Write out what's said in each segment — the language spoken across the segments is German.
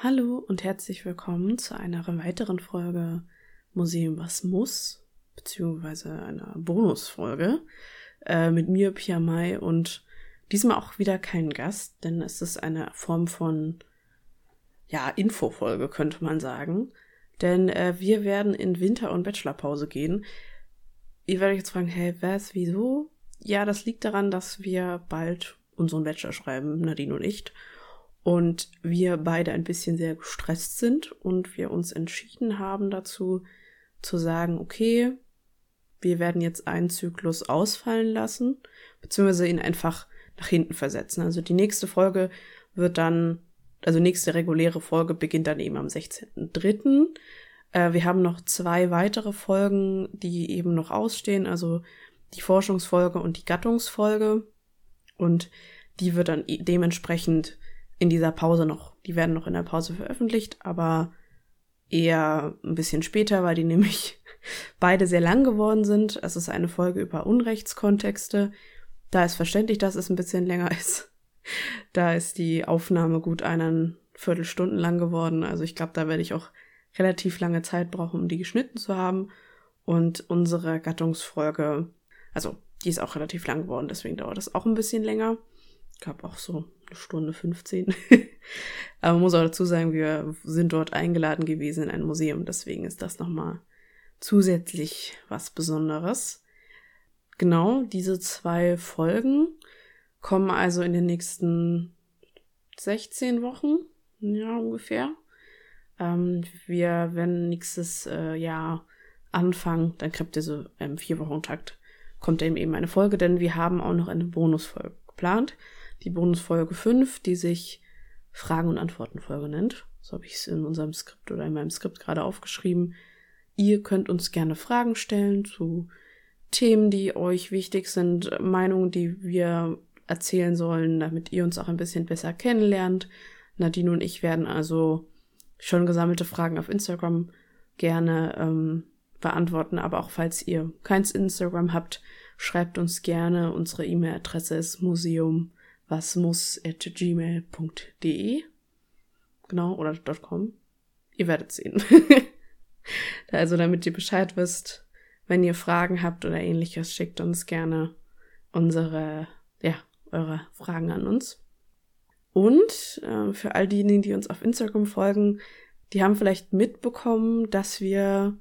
Hallo und herzlich willkommen zu einer weiteren Folge Museum was muss, beziehungsweise einer Bonusfolge äh, mit mir, Pia Mai, und diesmal auch wieder kein Gast, denn es ist eine Form von, ja, Infofolge, könnte man sagen. Denn äh, wir werden in Winter- und Bachelorpause gehen. Ihr werdet jetzt fragen, hey, was, wieso? Ja, das liegt daran, dass wir bald unseren Bachelor schreiben, Nadine und ich und wir beide ein bisschen sehr gestresst sind und wir uns entschieden haben dazu zu sagen, okay, wir werden jetzt einen Zyklus ausfallen lassen, beziehungsweise ihn einfach nach hinten versetzen. Also die nächste Folge wird dann, also nächste reguläre Folge beginnt dann eben am 16.3. Äh, wir haben noch zwei weitere Folgen, die eben noch ausstehen, also die Forschungsfolge und die Gattungsfolge. Und die wird dann dementsprechend in dieser Pause noch. Die werden noch in der Pause veröffentlicht, aber eher ein bisschen später, weil die nämlich beide sehr lang geworden sind. Es ist eine Folge über Unrechtskontexte. Da ist verständlich, dass es ein bisschen länger ist. Da ist die Aufnahme gut einen Viertelstunden lang geworden. Also ich glaube, da werde ich auch relativ lange Zeit brauchen, um die geschnitten zu haben. Und unsere Gattungsfolge, also die ist auch relativ lang geworden, deswegen dauert es auch ein bisschen länger. Ich glaube auch so Stunde 15. Aber man muss auch dazu sagen, wir sind dort eingeladen gewesen in ein Museum, deswegen ist das nochmal zusätzlich was Besonderes. Genau, diese zwei Folgen kommen also in den nächsten 16 Wochen, ja, ungefähr. Ähm, wir, wenn nächstes äh, Jahr anfangen, dann kriegt ihr so im ähm, vier Wochen Takt, kommt eben eine Folge, denn wir haben auch noch eine Bonusfolge geplant die Bonusfolge 5, die sich Fragen- und Antwortenfolge nennt. So habe ich es in unserem Skript oder in meinem Skript gerade aufgeschrieben. Ihr könnt uns gerne Fragen stellen zu Themen, die euch wichtig sind, Meinungen, die wir erzählen sollen, damit ihr uns auch ein bisschen besser kennenlernt. Nadine und ich werden also schon gesammelte Fragen auf Instagram gerne ähm, beantworten, aber auch falls ihr keins Instagram habt, schreibt uns gerne. Unsere E-Mail-Adresse ist museum was muss at gmail.de. Genau, oder .com. Ihr werdet sehen. also damit ihr Bescheid wisst, wenn ihr Fragen habt oder ähnliches, schickt uns gerne unsere, ja, eure Fragen an uns. Und äh, für all diejenigen, die uns auf Instagram folgen, die haben vielleicht mitbekommen, dass wir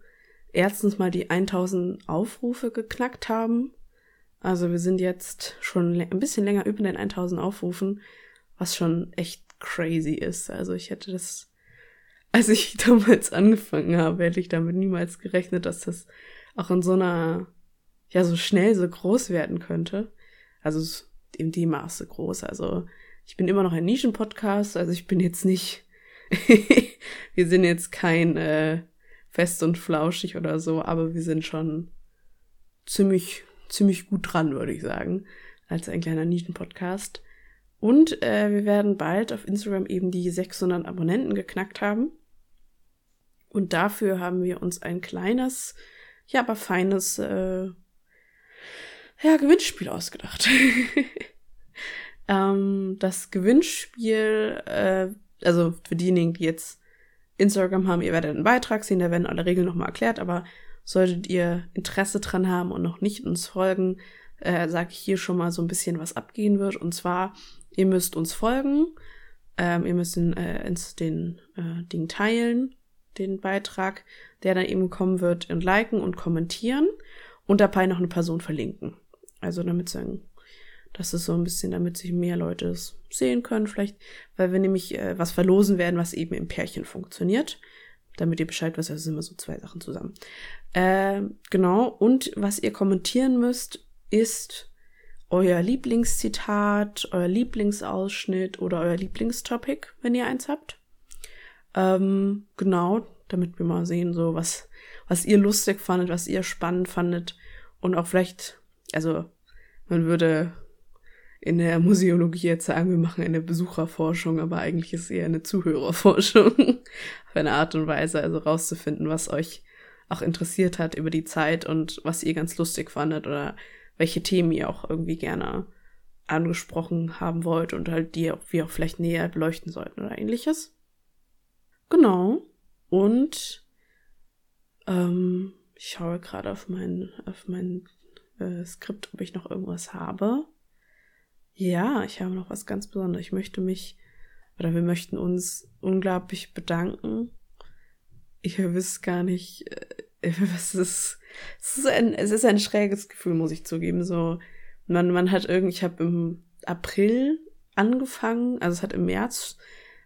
erstens mal die 1000 Aufrufe geknackt haben also wir sind jetzt schon ein bisschen länger über den 1000 Aufrufen, was schon echt crazy ist. Also ich hätte das, als ich damals angefangen habe, hätte ich damit niemals gerechnet, dass das auch in so einer, ja, so schnell so groß werden könnte. Also in dem Maße groß. Also ich bin immer noch ein Nischen-Podcast, also ich bin jetzt nicht, wir sind jetzt kein äh, fest und flauschig oder so, aber wir sind schon ziemlich ziemlich gut dran, würde ich sagen, als ein kleiner Nischen-Podcast. Und äh, wir werden bald auf Instagram eben die 600 Abonnenten geknackt haben. Und dafür haben wir uns ein kleines, ja, aber feines, äh, ja, Gewinnspiel ausgedacht. ähm, das Gewinnspiel, äh, also für diejenigen, die jetzt Instagram haben, ihr werdet einen Beitrag sehen, da werden alle Regeln nochmal erklärt, aber Solltet ihr Interesse dran haben und noch nicht uns folgen, äh, sage ich hier schon mal so ein bisschen, was abgehen wird. Und zwar, ihr müsst uns folgen, ähm, ihr müsst den, äh, den äh, Ding teilen, den Beitrag, der dann eben kommen wird, und liken und kommentieren und dabei noch eine Person verlinken. Also damit sagen, das ist so ein bisschen, damit sich mehr Leute es sehen können, vielleicht, weil wir nämlich äh, was verlosen werden, was eben im Pärchen funktioniert damit ihr Bescheid wisst, das sind immer so zwei Sachen zusammen. Äh, genau, und was ihr kommentieren müsst, ist euer Lieblingszitat, euer Lieblingsausschnitt oder euer Lieblingstopic, wenn ihr eins habt. Ähm, genau, damit wir mal sehen, so was, was ihr lustig fandet, was ihr spannend fandet und auch vielleicht, also man würde in der Museologie jetzt sagen, wir machen eine Besucherforschung, aber eigentlich ist es eher eine Zuhörerforschung. Auf eine Art und Weise, also rauszufinden, was euch auch interessiert hat über die Zeit und was ihr ganz lustig fandet oder welche Themen ihr auch irgendwie gerne angesprochen haben wollt und halt die wir auch vielleicht näher beleuchten sollten oder ähnliches. genau. Und ähm, ich schaue gerade auf mein, auf mein äh, Skript, ob ich noch irgendwas habe. Ja, ich habe noch was ganz Besonderes. Ich möchte mich, oder wir möchten uns unglaublich bedanken. Ich weiß gar nicht, äh, was ist. Es ist ein, es ist ein schräges Gefühl, muss ich zugeben. So, man, man hat irgendwie, ich habe im April angefangen, also es hat im März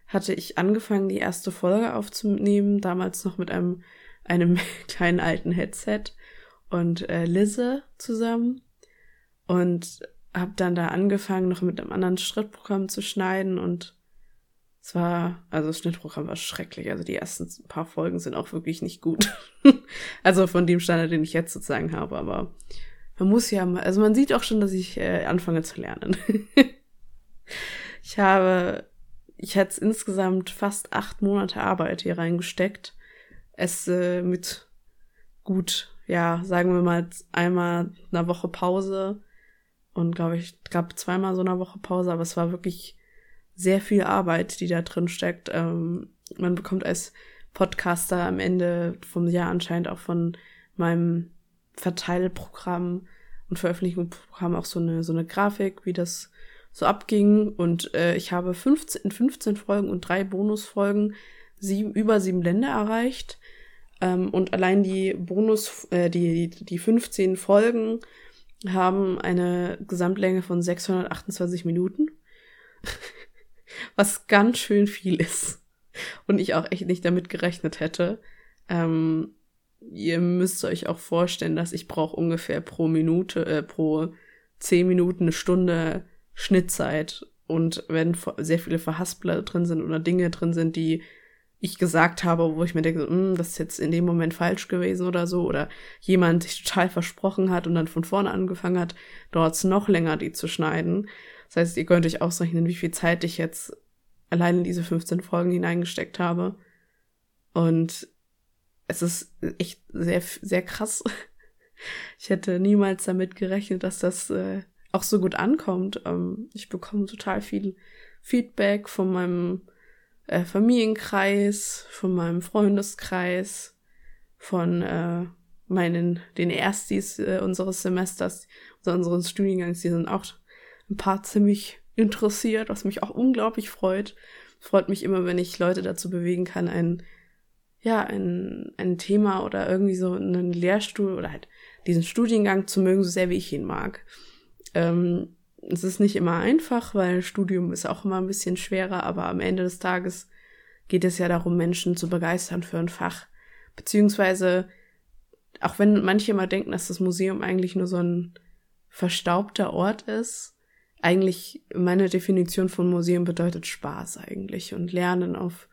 hatte ich angefangen, die erste Folge aufzunehmen, damals noch mit einem, einem kleinen alten Headset und äh, Lizze zusammen und habe dann da angefangen, noch mit einem anderen Schrittprogramm zu schneiden und es war, also das Schnittprogramm war schrecklich. Also die ersten paar Folgen sind auch wirklich nicht gut. also von dem Standard, den ich jetzt sozusagen habe, aber man muss ja also man sieht auch schon, dass ich äh, anfange zu lernen. ich habe, ich hätte insgesamt fast acht Monate Arbeit hier reingesteckt. Es äh, mit gut, ja, sagen wir mal einmal einer Woche Pause und glaube ich, gab zweimal so eine Woche Pause, aber es war wirklich sehr viel Arbeit, die da drin steckt. Ähm, man bekommt als Podcaster am Ende vom Jahr anscheinend auch von meinem Verteilprogramm und Veröffentlichungsprogramm auch so eine, so eine Grafik, wie das so abging. Und äh, ich habe 15, in 15 Folgen und drei Bonusfolgen sieben, über sieben Länder erreicht. Ähm, und allein die Bonus, äh, die, die, die 15 Folgen haben eine Gesamtlänge von 628 Minuten. Was ganz schön viel ist. Und ich auch echt nicht damit gerechnet hätte. Ähm, ihr müsst euch auch vorstellen, dass ich brauche ungefähr pro Minute, äh, pro zehn Minuten eine Stunde Schnittzeit. Und wenn sehr viele Verhaspler drin sind oder Dinge drin sind, die ich gesagt habe, wo ich mir denke, hm, das ist jetzt in dem Moment falsch gewesen oder so, oder jemand sich total versprochen hat und dann von vorne angefangen hat, dort noch länger die zu schneiden. Das heißt, ihr könnt euch ausrechnen, wie viel Zeit ich jetzt allein in diese 15 Folgen hineingesteckt habe. Und es ist echt sehr, sehr krass. Ich hätte niemals damit gerechnet, dass das äh, auch so gut ankommt. Ähm, ich bekomme total viel Feedback von meinem äh, Familienkreis, von meinem Freundeskreis, von äh, meinen, den Erstis äh, unseres Semesters, also unseres Studiengangs, die sind auch ein paar ziemlich interessiert, was mich auch unglaublich freut. Freut mich immer, wenn ich Leute dazu bewegen kann, ein, ja, ein, ein Thema oder irgendwie so einen Lehrstuhl oder halt diesen Studiengang zu mögen, so sehr wie ich ihn mag. Ähm, es ist nicht immer einfach, weil Studium ist auch immer ein bisschen schwerer, aber am Ende des Tages geht es ja darum, Menschen zu begeistern für ein Fach. Beziehungsweise, auch wenn manche immer denken, dass das Museum eigentlich nur so ein verstaubter Ort ist, eigentlich meine Definition von Museum bedeutet Spaß eigentlich und Lernen auf,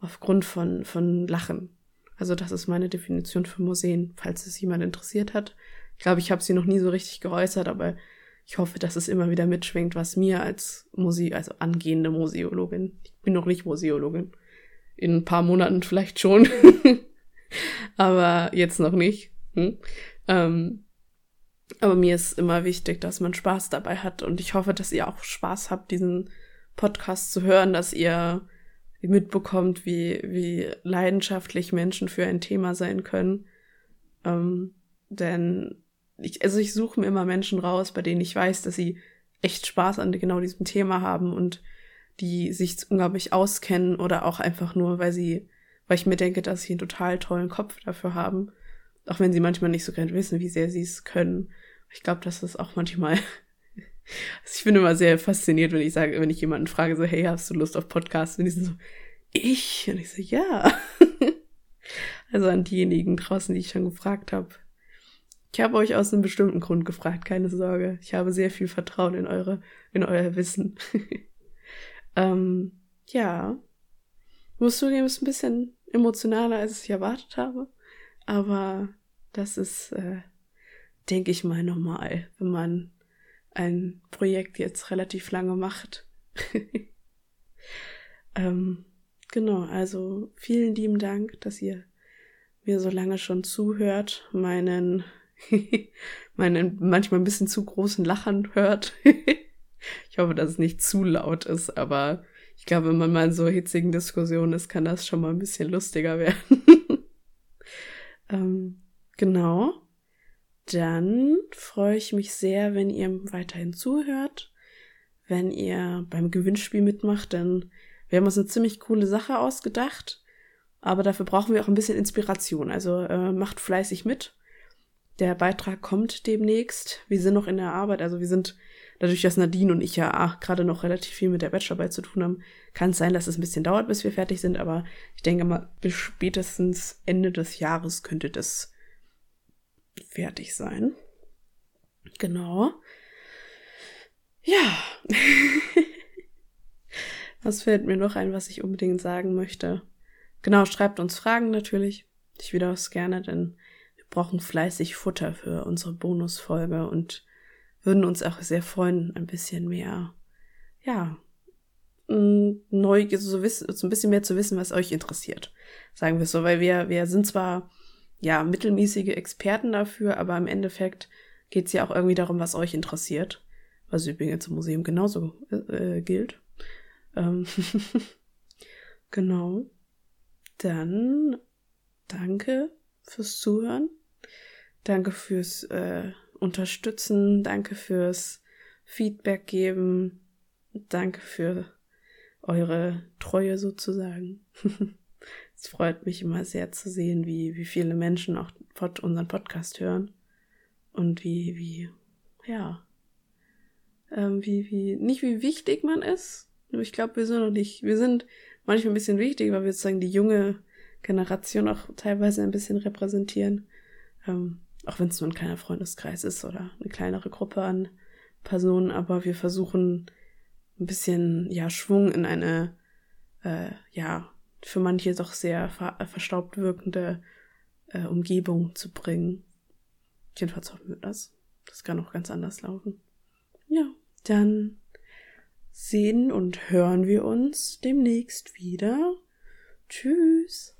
aufgrund von, von Lachen. Also das ist meine Definition für Museen, falls es jemand interessiert hat. Ich glaube, ich habe sie noch nie so richtig geäußert, aber ich hoffe, dass es immer wieder mitschwingt, was mir als Muse also angehende Museologin, ich bin noch nicht Museologin, in ein paar Monaten vielleicht schon, aber jetzt noch nicht. Hm? Ähm, aber mir ist immer wichtig, dass man Spaß dabei hat und ich hoffe, dass ihr auch Spaß habt, diesen Podcast zu hören, dass ihr mitbekommt, wie, wie leidenschaftlich Menschen für ein Thema sein können. Ähm, denn ich, also ich suche mir immer Menschen raus, bei denen ich weiß, dass sie echt Spaß an genau diesem Thema haben und die sich unglaublich auskennen oder auch einfach nur, weil sie, weil ich mir denke, dass sie einen total tollen Kopf dafür haben. Auch wenn sie manchmal nicht so gerne wissen, wie sehr sie es können. Ich glaube, das auch manchmal. also ich bin immer sehr fasziniert, wenn ich sage, wenn ich jemanden frage, so, hey, hast du Lust auf Podcasts? Und die sind so, ich? Und ich so, ja. also an diejenigen draußen, die ich schon gefragt habe. Ich habe euch aus einem bestimmten Grund gefragt, keine Sorge. Ich habe sehr viel Vertrauen in eure, in euer Wissen. ähm, ja. Muss zugeben, ist ein bisschen emotionaler, als ich erwartet habe. Aber das ist, äh, denke ich mal, normal, wenn man ein Projekt jetzt relativ lange macht. ähm, genau, also vielen lieben Dank, dass ihr mir so lange schon zuhört, meinen meinen manchmal ein bisschen zu großen Lachern hört. ich hoffe, dass es nicht zu laut ist, aber ich glaube, wenn man mal in so hitzigen Diskussionen ist, kann das schon mal ein bisschen lustiger werden. ähm, genau. Dann freue ich mich sehr, wenn ihr weiterhin zuhört, wenn ihr beim Gewinnspiel mitmacht, denn wir haben uns eine ziemlich coole Sache ausgedacht, aber dafür brauchen wir auch ein bisschen Inspiration. Also äh, macht fleißig mit. Der Beitrag kommt demnächst. Wir sind noch in der Arbeit, also wir sind dadurch, dass Nadine und ich ja gerade noch relativ viel mit der Bachelorarbeit zu tun haben, kann es sein, dass es ein bisschen dauert, bis wir fertig sind, aber ich denke mal, bis spätestens Ende des Jahres könnte das fertig sein. Genau. Ja. was fällt mir noch ein, was ich unbedingt sagen möchte? Genau, schreibt uns Fragen natürlich. Ich wieder es gerne, denn brauchen fleißig Futter für unsere Bonusfolge und würden uns auch sehr freuen, ein bisschen mehr, ja, neu, so, wissen, so ein bisschen mehr zu wissen, was euch interessiert. Sagen wir so, weil wir, wir sind zwar, ja, mittelmäßige Experten dafür, aber im Endeffekt geht es ja auch irgendwie darum, was euch interessiert. Was übrigens im Museum genauso äh, gilt. Ähm genau. Dann danke fürs Zuhören. Danke fürs äh, unterstützen. Danke fürs Feedback geben. Danke für eure Treue sozusagen. es freut mich immer sehr zu sehen, wie, wie viele Menschen auch unseren Podcast hören. Und wie, wie, ja, ähm, wie, wie, nicht wie wichtig man ist. Ich glaube, wir sind noch nicht, wir sind manchmal ein bisschen wichtig, weil wir sozusagen die junge Generation auch teilweise ein bisschen repräsentieren. Ähm, auch wenn es nur ein kleiner Freundeskreis ist oder eine kleinere Gruppe an Personen, aber wir versuchen ein bisschen ja Schwung in eine äh, ja für manche doch sehr ver verstaubt wirkende äh, Umgebung zu bringen. Jedenfalls hoffen wir das. Das kann auch ganz anders laufen. Ja, dann sehen und hören wir uns demnächst wieder. Tschüss.